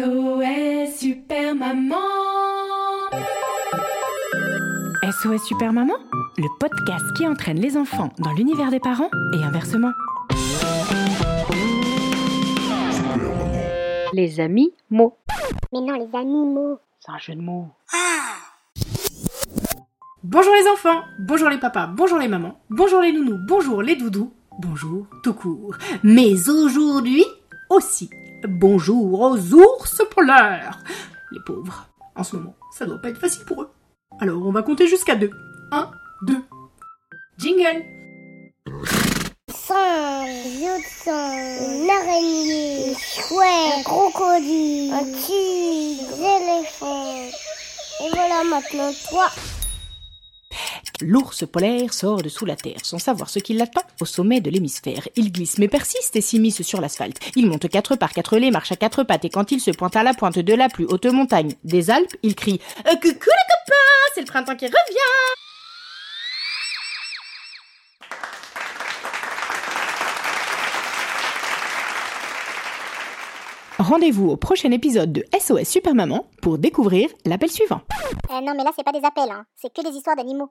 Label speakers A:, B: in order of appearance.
A: SOS Super Maman SOS Super Maman, le podcast qui entraîne les enfants dans l'univers des parents et inversement.
B: Les amis mots.
C: Mais non, les animaux.
B: C'est un jeu de mots.
D: Bonjour les enfants, bonjour les papas, bonjour les mamans, bonjour les nounous, bonjour les doudous, bonjour tout court. Mais aujourd'hui aussi, bonjour aux ours polaires. Les pauvres, en ce moment, ça doit pas être facile pour eux. Alors on va compter jusqu'à deux. Un, deux. Jingle
C: singe, une araignée, un crocodile, un tigre, des éléphants. Et voilà maintenant toi.
A: L'ours polaire sort de sous la terre sans savoir ce qui l'attend au sommet de l'hémisphère. Il glisse mais persiste et s'immisce sur l'asphalte. Il monte quatre par quatre les marche à quatre pattes et quand il se pointe à la pointe de la plus haute montagne des Alpes, il crie Euh, Coucou les copains, c'est le printemps qui revient Rendez-vous au prochain épisode de SOS Super Maman pour découvrir l'appel suivant.
C: Euh, non, mais là, c'est pas des appels, hein. C'est que des histoires d'animaux.